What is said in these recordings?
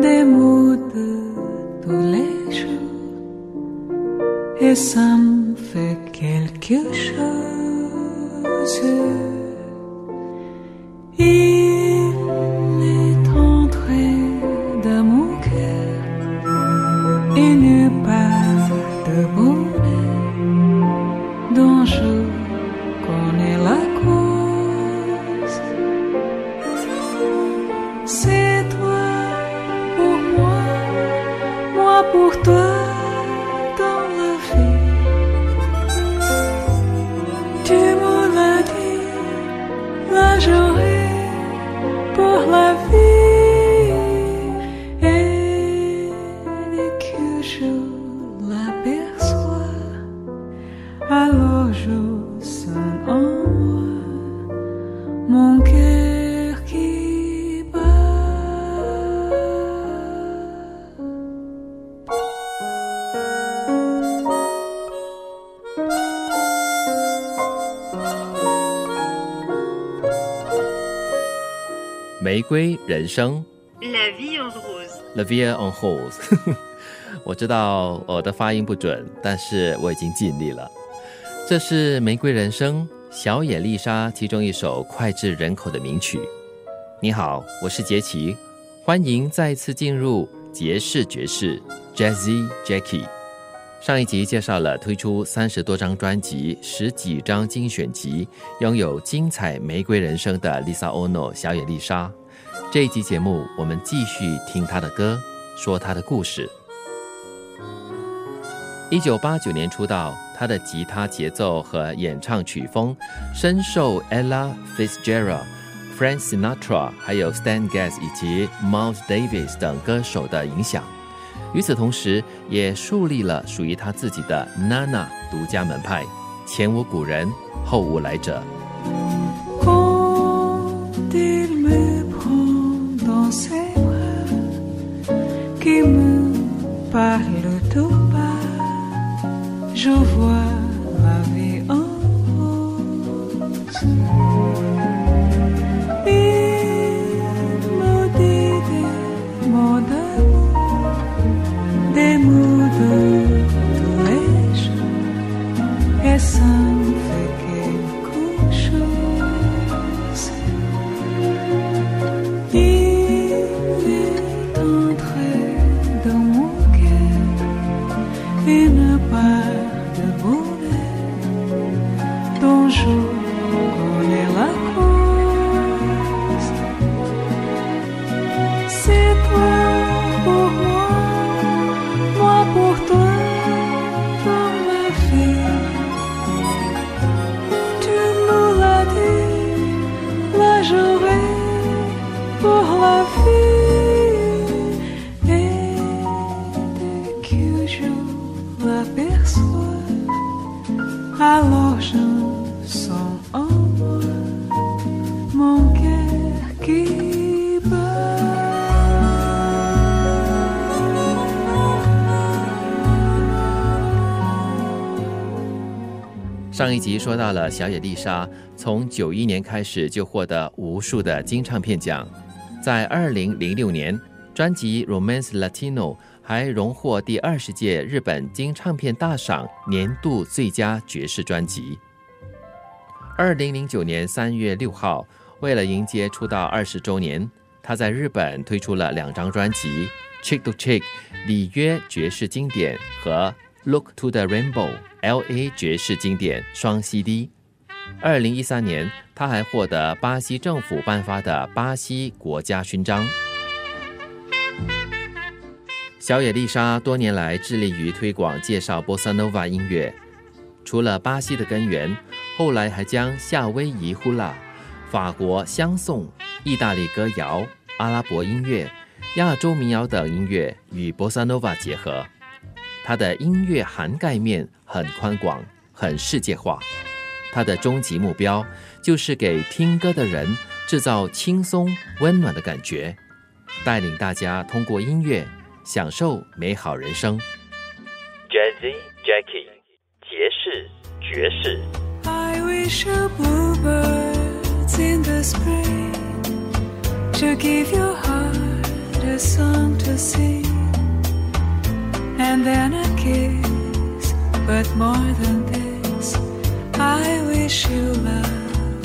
démoude tous les jours et ça me fait quelque chose. 瑰人生，La vie en rose，La vie en rose。我知道我的发音不准，但是我已经尽力了。这是《玫瑰人生》小野丽莎其中一首脍炙人口的名曲。你好，我是杰奇，欢迎再次进入杰士爵士 Jazzy Jackie。上一集介绍了推出三十多张专辑、十几张精选集，拥有精彩玫瑰人生的 Lisa Ono 小野丽莎。这一集节目，我们继续听他的歌，说他的故事。一九八九年出道，他的吉他节奏和演唱曲风深受 Ella Fitzgerald、Frank Sinatra、还有 Stan Getz 以及 Miles Davis 等歌手的影响。与此同时，也树立了属于他自己的 Nana 独家门派，前无古人，后无来者。je vois. 上一集说到了小野丽莎，从九一年开始就获得无数的金唱片奖，在二零零六年专辑《Romance Latino》还荣获第二十届日本金唱片大赏年度最佳爵士专辑。二零零九年三月六号，为了迎接出道二十周年，他在日本推出了两张专辑《Chick to Chick》里约爵士经典和《Look to the Rainbow》L.A. 爵士经典双 CD。二零一三年，他还获得巴西政府颁发的巴西国家勋章。小野丽莎多年来致力于推广介绍波萨诺瓦音乐，除了巴西的根源，后来还将夏威夷呼啦、法国香颂、意大利歌谣、阿拉伯音乐、亚洲民谣等音乐与波萨诺瓦结合。他的音乐涵盖面很宽广，很世界化。他的终极目标就是给听歌的人制造轻松温暖的感觉，带领大家通过音乐。享受美好人生。Jazzy Jackie，爵士爵士。I wish a bluebirds in the spring to give your heart a song to sing, and then a kiss. But more than this, I wish you love.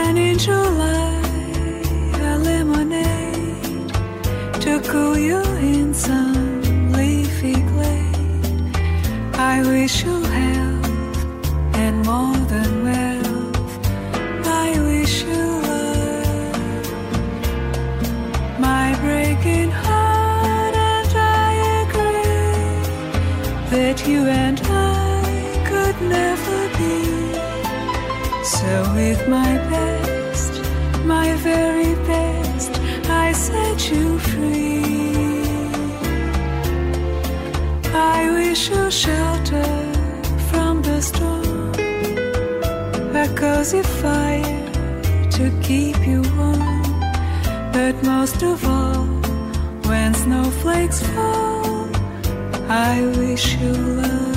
And in July, a lemonade to cool you in some leafy glade. I wish you health and more than wealth. I wish you love. My breaking heart that you and I could never be. So with my best, my very best, I set you free. I wish you shelter from the storm, a cozy fire to keep you warm. But most of all, when snowflakes fall, I wish you love.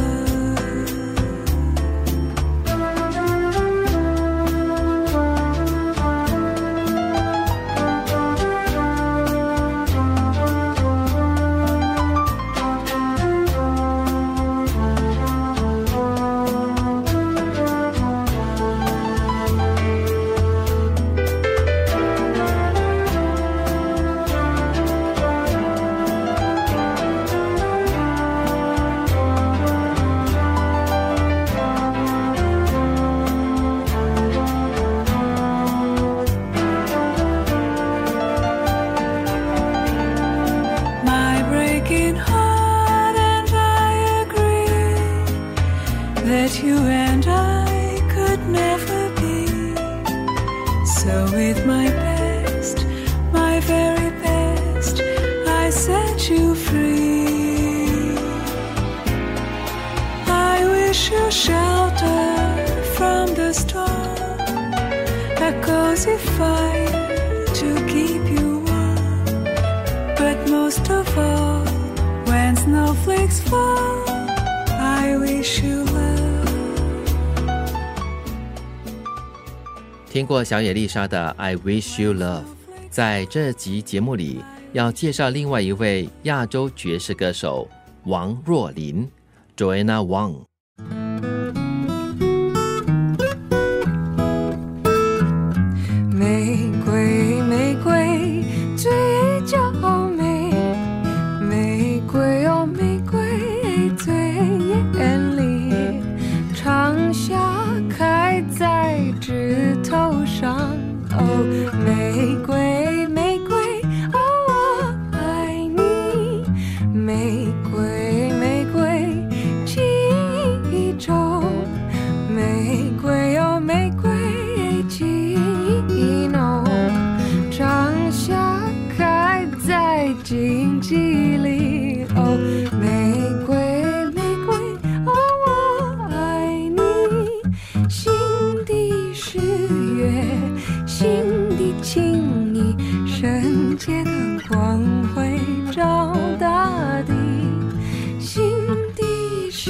听过小野丽莎的《I Wish You Love》，在这集节目里要介绍另外一位亚洲爵士歌手王若琳 （Joanna Wang）。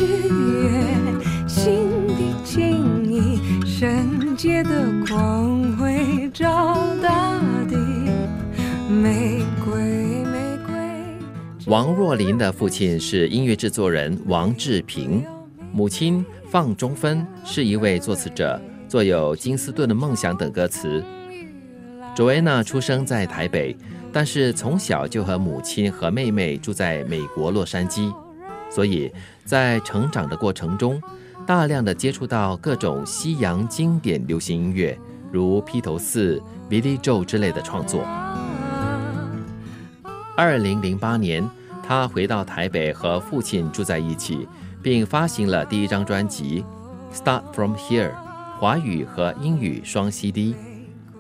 底是月，心底情意，圣洁的光辉照大地。玫瑰，玫瑰。王若琳的父亲是音乐制作人王志平，母亲放中分是一位作词者，作有《金斯顿的梦想》等歌词。卓安娜出生在台北，但是从小就和母亲和妹妹住在美国洛杉矶，所以在成长的过程中，大量的接触到各种西洋经典流行音乐，如披头四、Billy Joe 之类的创作。二零零八年，他回到台北和父亲住在一起。并发行了第一张专辑《Start From Here》，华语和英语双 CD。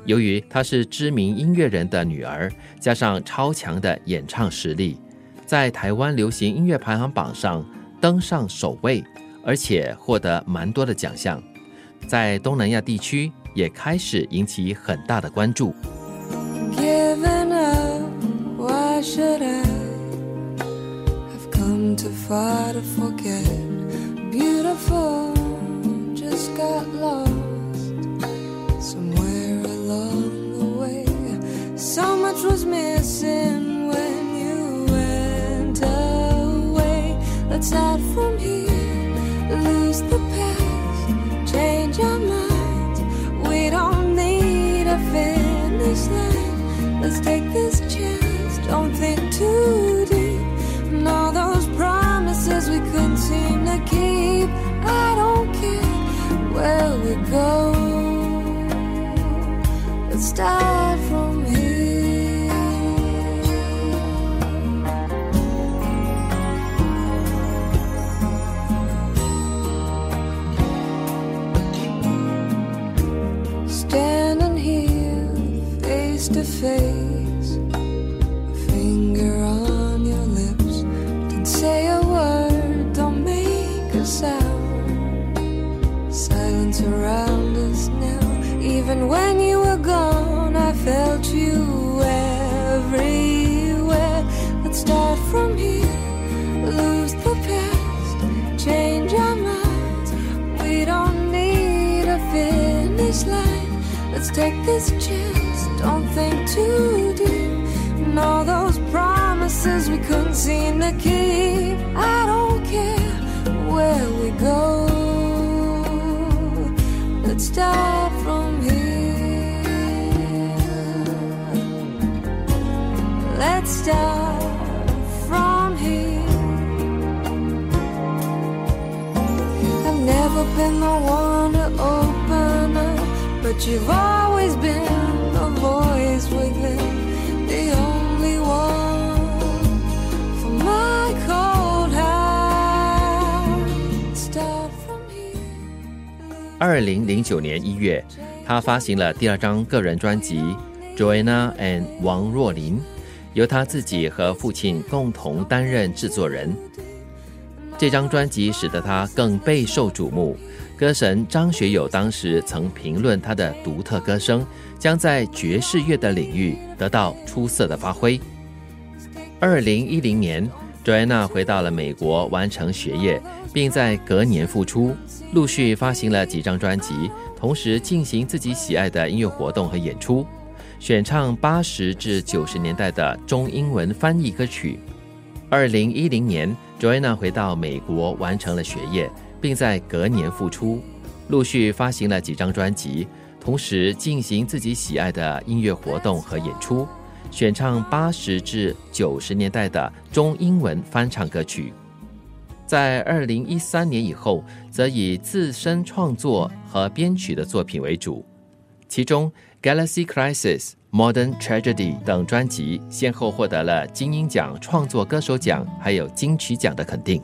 由于她是知名音乐人的女儿，加上超强的演唱实力，在台湾流行音乐排行榜上登上首位而且获得蛮多的奖项在东南亚地区也开始引起很大的关注。Let's start from here, lose the past, change our minds. We don't need a finish line. Let's take this chance, don't think too deep And all those promises we couldn't seem to keep. I don't care where we go. Let's start Let's take this chance, don't think too deep. And all those promises we couldn't seem to keep. I don't care where we go. Let's start from here. Let's start from here. I've never been the one but you've always been the voice within, the only one for my cold heart. Start from here. 二零零九年一月，他发行了第二张个人专辑《Joanna and 王若琳》。由他自己和父亲共同担任制作人。这张专辑使得他更备受瞩目。歌神张学友当时曾评论他的独特歌声将在爵士乐的领域得到出色的发挥。二零一零年，Joanna 回到了美国完成学业，并在隔年复出，陆续发行了几张专辑，同时进行自己喜爱的音乐活动和演出。选唱八十至九十年代的中英文翻译歌曲。二零一零年，Joanna 回到美国完成了学业，并在隔年复出，陆续发行了几张专辑，同时进行自己喜爱的音乐活动和演出，选唱八十至九十年代的中英文翻唱歌曲。在二零一三年以后，则以自身创作和编曲的作品为主，其中。Galaxy Crisis、Modern Tragedy 等专辑先后获得了金鹰奖创作歌手奖，还有金曲奖的肯定。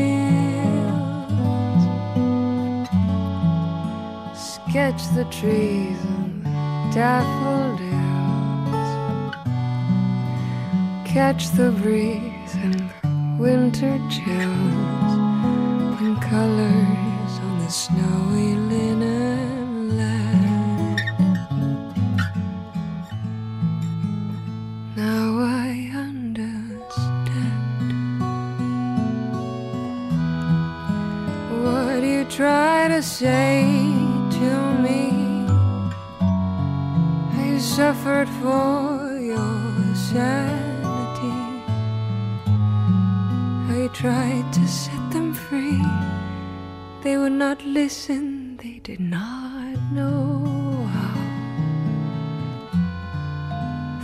Sketch the trees and daffodils. Catch the breeze and winter chills and colors suffered for your sanity. I tried to set them free. They would not listen, they did not know how.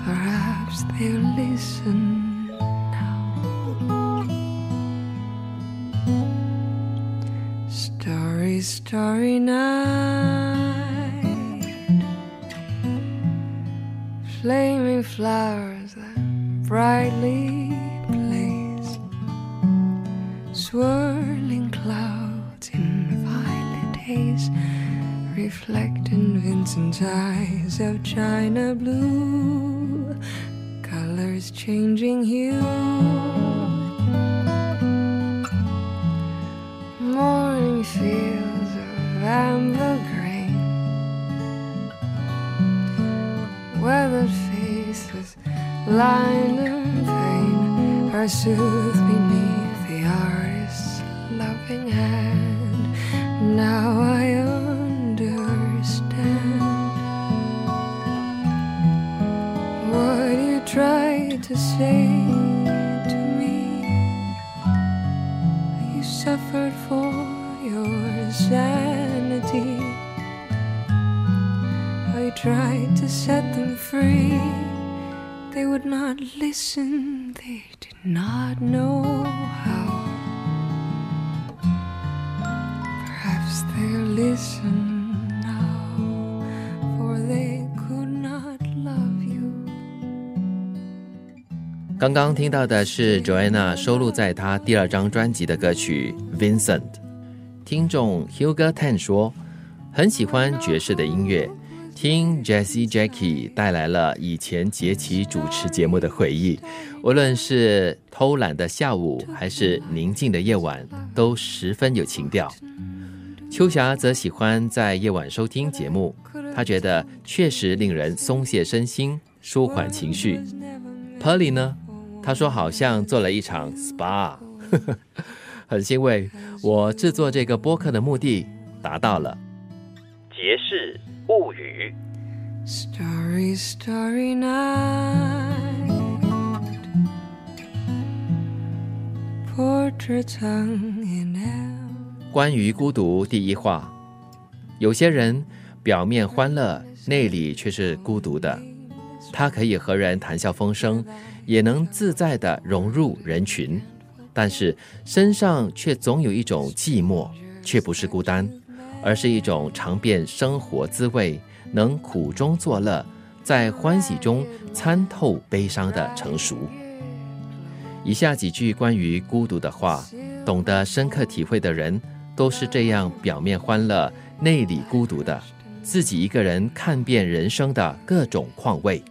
Perhaps they'll listen now. Starry, starry night. Flaming flowers that brightly blaze. Swirling clouds in violet haze reflect in Vincent's eyes of china blue, colors changing hue. Line and vain are soothed beneath the artist's loving hand. Now I understand what you tried to say to me. You suffered for your sanity. I tried to set them free. They would not listen, they did not know how. Perhaps they'll listen now, for they could not love you. 刚刚听到的是 Joanna 收录在她第二张专辑的歌曲《Vincent》。听众 Hugo Tan 说，很喜欢爵士的音乐，听 Jessie Jackie 带来了以前杰奇主持节目的回忆。无论是偷懒的下午，还是宁静的夜晚，都十分有情调。秋霞则喜欢在夜晚收听节目，她觉得确实令人松懈身心，舒缓情绪。Polly 呢？他说好像做了一场 SPA，很欣慰，我制作这个播客的目的达到了。杰士物语。Starry, starry night. Portraits hung in elm. 关于孤独第一话，有些人表面欢乐，内里却是孤独的。他可以和人谈笑风生，也能自在地融入人群，但是身上却总有一种寂寞，却不是孤单，而是一种尝遍生活滋味，能苦中作乐，在欢喜中参透悲伤的成熟。以下几句关于孤独的话，懂得深刻体会的人，都是这样表面欢乐，内里孤独的，自己一个人看遍人生的各种况味。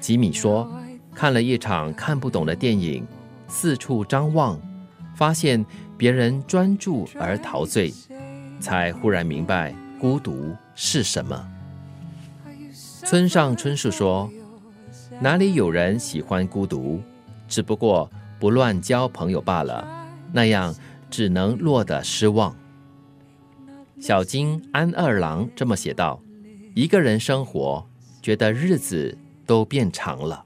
吉米说，看了一场看不懂的电影，四处张望，发现别人专注而陶醉，才忽然明白孤独是什么。村上春树说，哪里有人喜欢孤独？只不过不乱交朋友罢了，那样只能落得失望。小金安二郎这么写道：一个人生活，觉得日子都变长了。